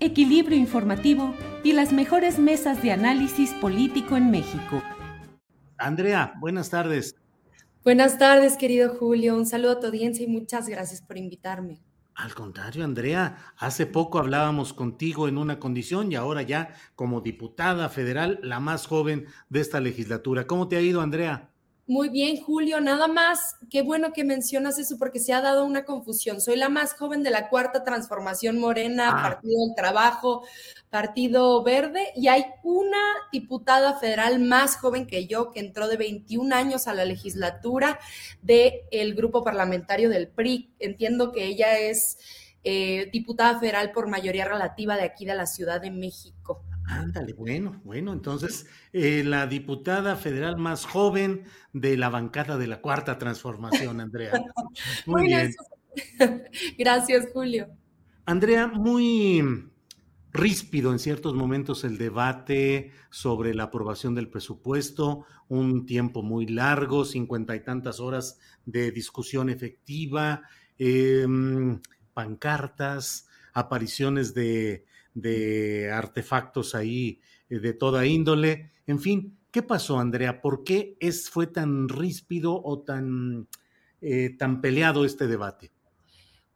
equilibrio informativo y las mejores mesas de análisis político en México. Andrea, buenas tardes. Buenas tardes, querido Julio. Un saludo a tu audiencia y muchas gracias por invitarme. Al contrario, Andrea, hace poco hablábamos contigo en una condición y ahora ya como diputada federal, la más joven de esta legislatura. ¿Cómo te ha ido, Andrea? Muy bien, Julio. Nada más, qué bueno que mencionas eso porque se ha dado una confusión. Soy la más joven de la cuarta transformación morena, Ah. Partido del Trabajo, Partido Verde, y hay una diputada federal más joven que yo que entró de 21 años a la legislatura del grupo parlamentario del PRI. Entiendo que ella es eh, diputada federal por mayoría relativa de aquí de la Ciudad de México. Ándale, bueno, bueno, entonces eh, la diputada federal más joven de la bancada de la cuarta transformación, Andrea. Muy bien. Gracias, Julio. Andrea, muy ríspido en ciertos momentos el debate sobre la aprobación del presupuesto, un tiempo muy largo, cincuenta y tantas horas de discusión efectiva, em, pancartas, apariciones de, de artefactos ahí eh, de toda índole, en fin, ¿qué pasó, Andrea? ¿Por qué es, fue tan ríspido o tan, eh, tan peleado este debate?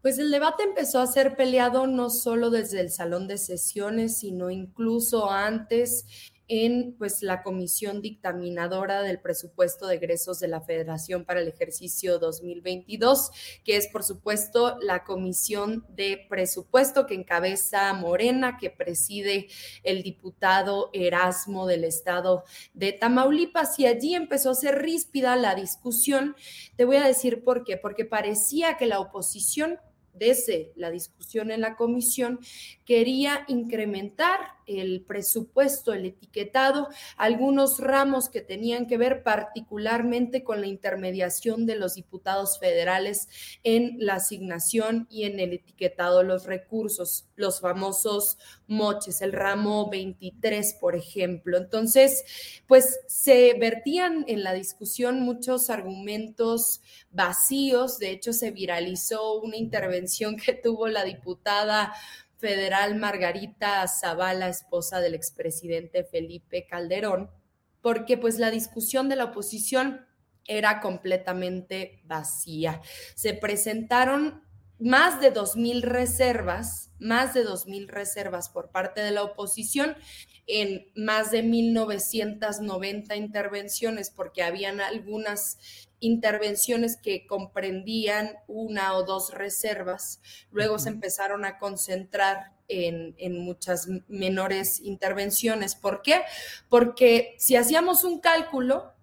Pues el debate empezó a ser peleado no solo desde el salón de sesiones, sino incluso antes en pues la comisión dictaminadora del presupuesto de egresos de la Federación para el ejercicio 2022, que es por supuesto la comisión de presupuesto que encabeza Morena, que preside el diputado Erasmo del estado de Tamaulipas y allí empezó a ser ríspida la discusión. Te voy a decir por qué, porque parecía que la oposición desde la discusión en la comisión, quería incrementar el presupuesto, el etiquetado, algunos ramos que tenían que ver particularmente con la intermediación de los diputados federales en la asignación y en el etiquetado de los recursos, los famosos moches, el ramo 23, por ejemplo. Entonces, pues se vertían en la discusión muchos argumentos vacíos, de hecho se viralizó una intervención que tuvo la diputada federal Margarita Zavala, esposa del expresidente Felipe Calderón, porque pues la discusión de la oposición era completamente vacía. Se presentaron más de 2.000 reservas, más de 2.000 reservas por parte de la oposición en más de 1.990 intervenciones, porque habían algunas intervenciones que comprendían una o dos reservas, luego se empezaron a concentrar en, en, muchas menores intervenciones. ¿Por qué? Porque si hacíamos un cálculo,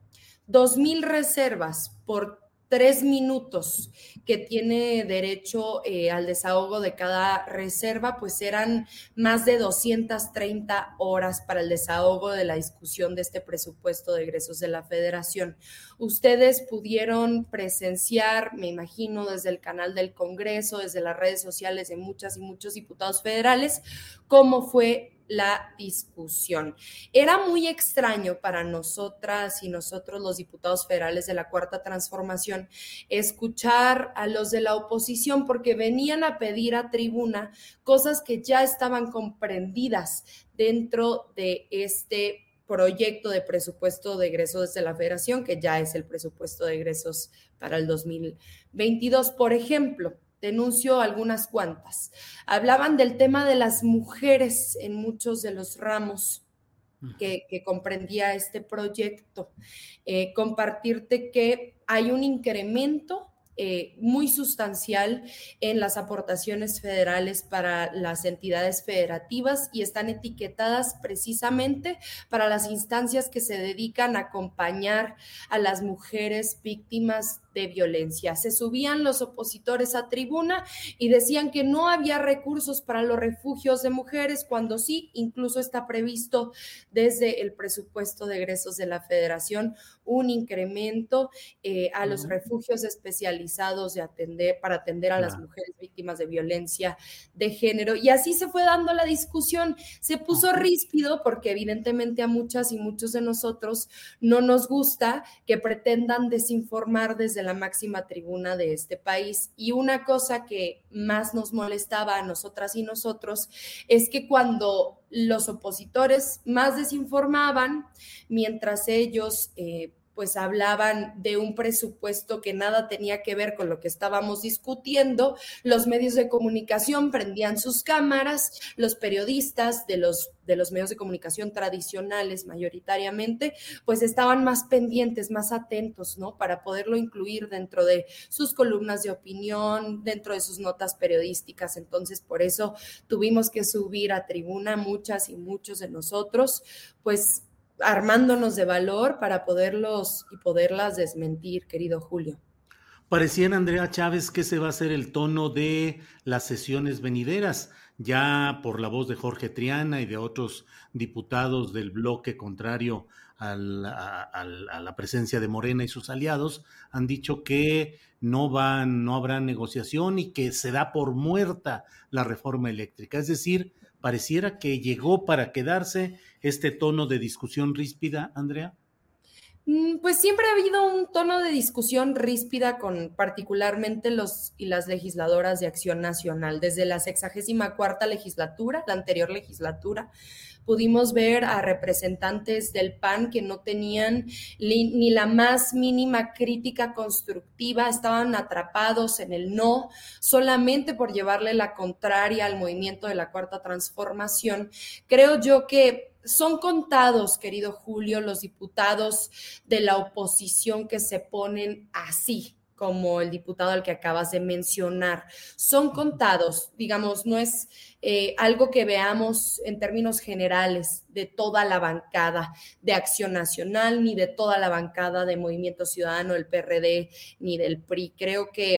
2.000 reservas por tres minutos que tiene derecho eh, al desahogo de cada reserva, pues eran más de 230 horas para el desahogo de la discusión de este presupuesto de egresos de la federación. Ustedes pudieron presenciar, me imagino, desde el canal del Congreso, desde las redes sociales de muchas y muchos diputados federales, cómo fue la discusión. Era muy extraño para nosotras y nosotros los diputados federales de la Cuarta Transformación escuchar a los de la oposición porque venían a pedir a tribuna cosas que ya estaban comprendidas dentro de este proyecto de presupuesto de egresos de la federación, que ya es el presupuesto de egresos para el 2022. Por ejemplo, denuncio algunas cuantas. Hablaban del tema de las mujeres en muchos de los ramos que, comprendía este proyecto. Eh, compartirte que hay un incremento eh, muy sustancial en las aportaciones federales para las entidades federativas y están etiquetadas precisamente para las instancias que se dedican a acompañar a las mujeres víctimas de violencia. Se subían los opositores a tribuna y decían que no había recursos para los refugios de mujeres, cuando sí, incluso está previsto desde el presupuesto de egresos de la federación un incremento eh, a los refugios especializados de atender, para atender a las mujeres víctimas de violencia de género. Y así se fue dando la discusión. Se puso ríspido porque evidentemente a muchas y muchos de nosotros no nos gusta que pretendan desinformar desde la máxima tribuna de este país. Y una cosa que más nos molestaba a nosotras y nosotros es que cuando los opositores más desinformaban, mientras ellos... Eh, pues hablaban de un presupuesto que nada tenía que ver con lo que estábamos discutiendo. Los medios de comunicación prendían sus cámaras, los periodistas de los, de los medios de comunicación tradicionales mayoritariamente, pues estaban más pendientes, más atentos, ¿no? Para poderlo incluir dentro de sus columnas de opinión, dentro de sus notas periodísticas. Entonces, por eso tuvimos que subir a tribuna muchas y muchos de nosotros, pues armándonos de valor para poderlos y poderlas desmentir, querido Julio. Parecía, Andrea Chávez, que se va a ser el tono de las sesiones venideras, ya por la voz de Jorge Triana y de otros diputados del bloque contrario a la, presencia de Morena y sus aliados, han dicho que no van, no habrá negociación y que se da por muerta la reforma eléctrica. Es decir, pareciera que llegó para quedarse este tono de discusión ríspida, Andrea. Mm, pues siempre ha habido un tono de discusión ríspida con particularmente los y las legisladoras de Acción Nacional. Desde la sexagésima cuarta legislatura, la anterior legislatura, pudimos ver a representantes del PAN que no tenían ni la más mínima crítica constructiva, estaban atrapados en el no, solamente por llevarle la contraria al movimiento de la cuarta transformación. Creo yo que son contados, querido Julio, los diputados de la oposición que se ponen así, como el diputado al que acabas de mencionar. Son contados, digamos, no es eh, algo que veamos en términos generales de toda la bancada de Acción Nacional, ni de toda la bancada de Movimiento Ciudadano, el PRD, ni del PRI. Creo que...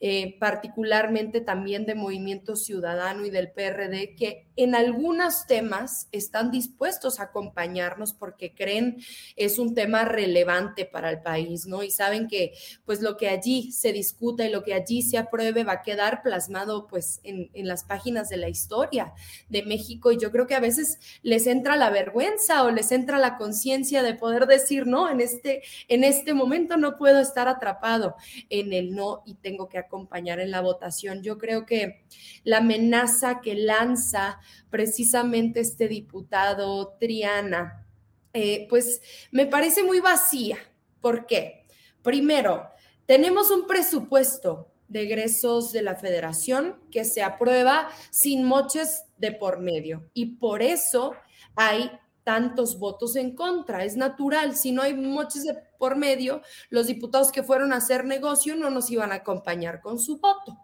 eh, particularmente también de Movimiento Ciudadano y del PRD, que en algunos temas están dispuestos a acompañarnos porque creen es un tema relevante para el país, ¿no? Y saben que pues lo que allí se discuta y lo que allí se apruebe va a quedar plasmado pues en, en las páginas de la historia de México y yo creo que a veces les entra la vergüenza o les entra la conciencia de poder decir, no, en este, en este momento no puedo estar atrapado en el no y tengo que acompañar en la votación. Yo creo que la amenaza que lanza precisamente este diputado Triana, eh, pues me parece muy vacía. ¿Por qué? Primero, tenemos un presupuesto de egresos de la federación que se aprueba sin moches de por medio y por eso hay tantos votos en contra. Es natural, si no hay moches de por medio, los diputados que fueron a hacer negocio no nos iban a acompañar con su voto.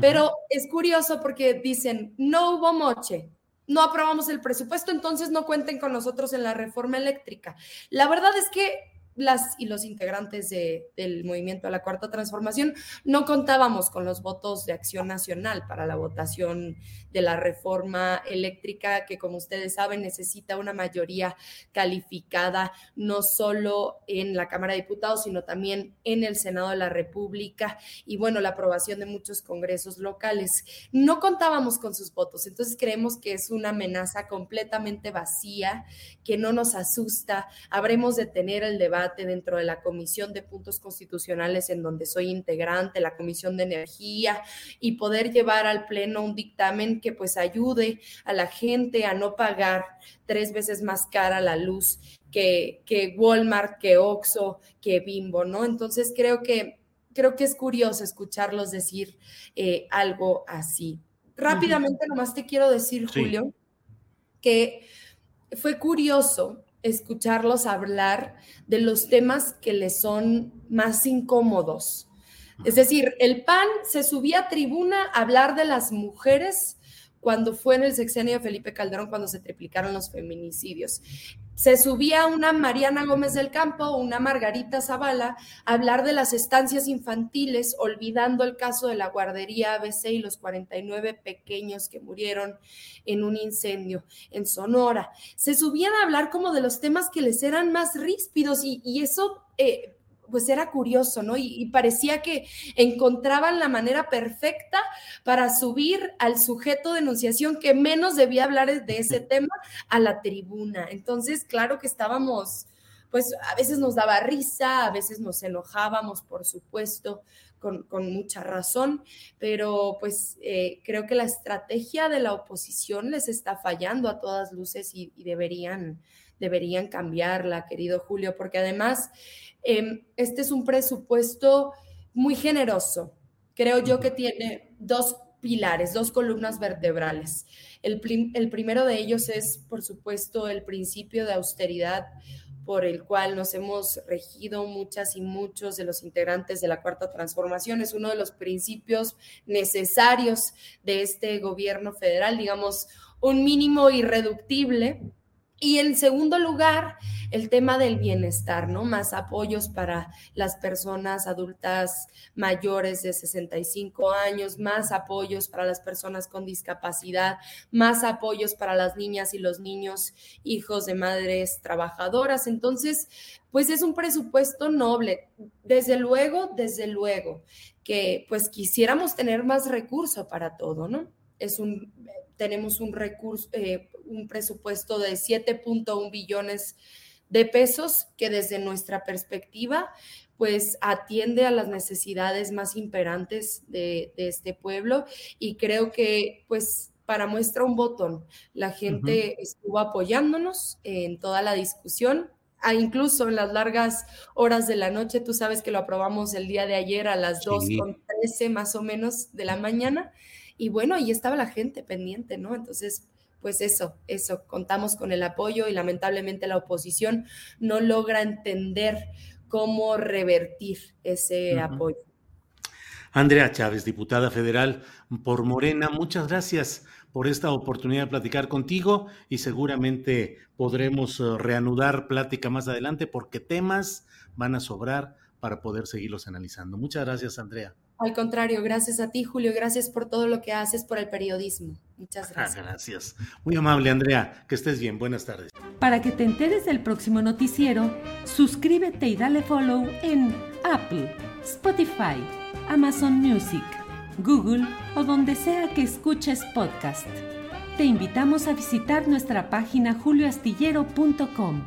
Pero es curioso porque dicen, no hubo moche, no aprobamos el presupuesto, entonces no cuenten con nosotros en la reforma eléctrica. La verdad es que las y los integrantes del movimiento a la Cuarta Transformación no contábamos con los votos de Acción Nacional para la votación de la reforma eléctrica que, como ustedes saben, necesita una mayoría calificada no solo en la Cámara de Diputados, sino también en el Senado de la República y, bueno, la aprobación de muchos congresos locales. No contábamos con sus votos, entonces creemos que es una amenaza completamente vacía, que no nos asusta. Habremos de tener el debate dentro de la Comisión de Puntos Constitucionales en donde soy integrante, la Comisión de Energía, y poder llevar al Pleno un dictamen que pues ayude a la gente a no pagar tres veces más cara la luz que, que Walmart, que Oxxo, que Bimbo, ¿no? Entonces creo que, creo que es curioso escucharlos decir eh, algo así. Rápidamente, nomás te quiero decir, Julio, que fue curioso escucharlos hablar de los temas que les son más incómodos. Es decir, el PAN se subía a tribuna a hablar de las mujeres cuando fue en el sexenio de Felipe Calderón, cuando se triplicaron los feminicidios. Se subía una Mariana Gómez del Campo, una Margarita Zavala, a hablar de las estancias infantiles, olvidando el caso de la guardería ABC y los 49 pequeños que murieron en un incendio en Sonora. Se subían a hablar como de los temas que les eran más ríspidos y, eso eh, pues era curioso, ¿no? Y, parecía que encontraban la manera perfecta para subir al sujeto de enunciación que menos debía hablar de ese tema a la tribuna. Entonces, claro que estábamos, pues a veces nos daba risa, a veces nos enojábamos, por supuesto, con, mucha razón, pero pues eh, creo que la estrategia de la oposición les está fallando a todas luces y, y deberían deberían cambiarla, querido Julio, porque además em, este es un presupuesto muy generoso. Creo yo que tiene dos pilares, dos columnas vertebrales. El, el, primero de ellos es, por supuesto, el principio de austeridad por el cual nos hemos regido muchas y muchos de los integrantes de la Cuarta Transformación. Es uno de los principios necesarios de este gobierno federal, digamos, un mínimo irreductible y en segundo lugar, el tema del bienestar, ¿no? Más apoyos para las personas adultas mayores de 65 años, más apoyos para las personas con discapacidad, más apoyos para las niñas y los niños hijos de madres trabajadoras. Entonces, pues es un presupuesto noble. Desde luego, desde luego, que pues quisiéramos tener más recurso para todo, ¿no? Es un, tenemos un recurso, eh, un presupuesto de 7.1 billones de pesos que desde nuestra perspectiva pues atiende a las necesidades más imperantes de, este pueblo. Y creo que pues para muestra un botón, la gente estuvo apoyándonos en toda la discusión, ah, incluso en las largas horas de la noche, tú sabes que lo aprobamos el día de ayer a las con 2.13 más o menos de la mañana, y bueno, ahí estaba la gente pendiente, ¿no? Entonces, pues eso, eso, contamos con el apoyo y lamentablemente la oposición no logra entender cómo revertir ese apoyo. Andrea Chávez, diputada federal por Morena, muchas gracias por esta oportunidad de platicar contigo y seguramente podremos eh, reanudar plática más adelante porque temas van a sobrar para poder seguirlos analizando. Muchas gracias, Andrea. Al contrario, gracias a ti, Julio. Gracias por todo lo que haces por el periodismo. Muchas Ah, gracias. gracias. Muy amable, Andrea. Que estés bien. Buenas tardes. Para que te enteres del próximo noticiero, suscríbete y dale follow en Apple, Spotify, Amazon Music, Google o donde sea que escuches podcast. Te invitamos a visitar nuestra página julioastillero.com.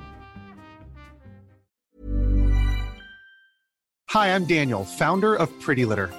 Hi, I'm Daniel, founder of Pretty Litter.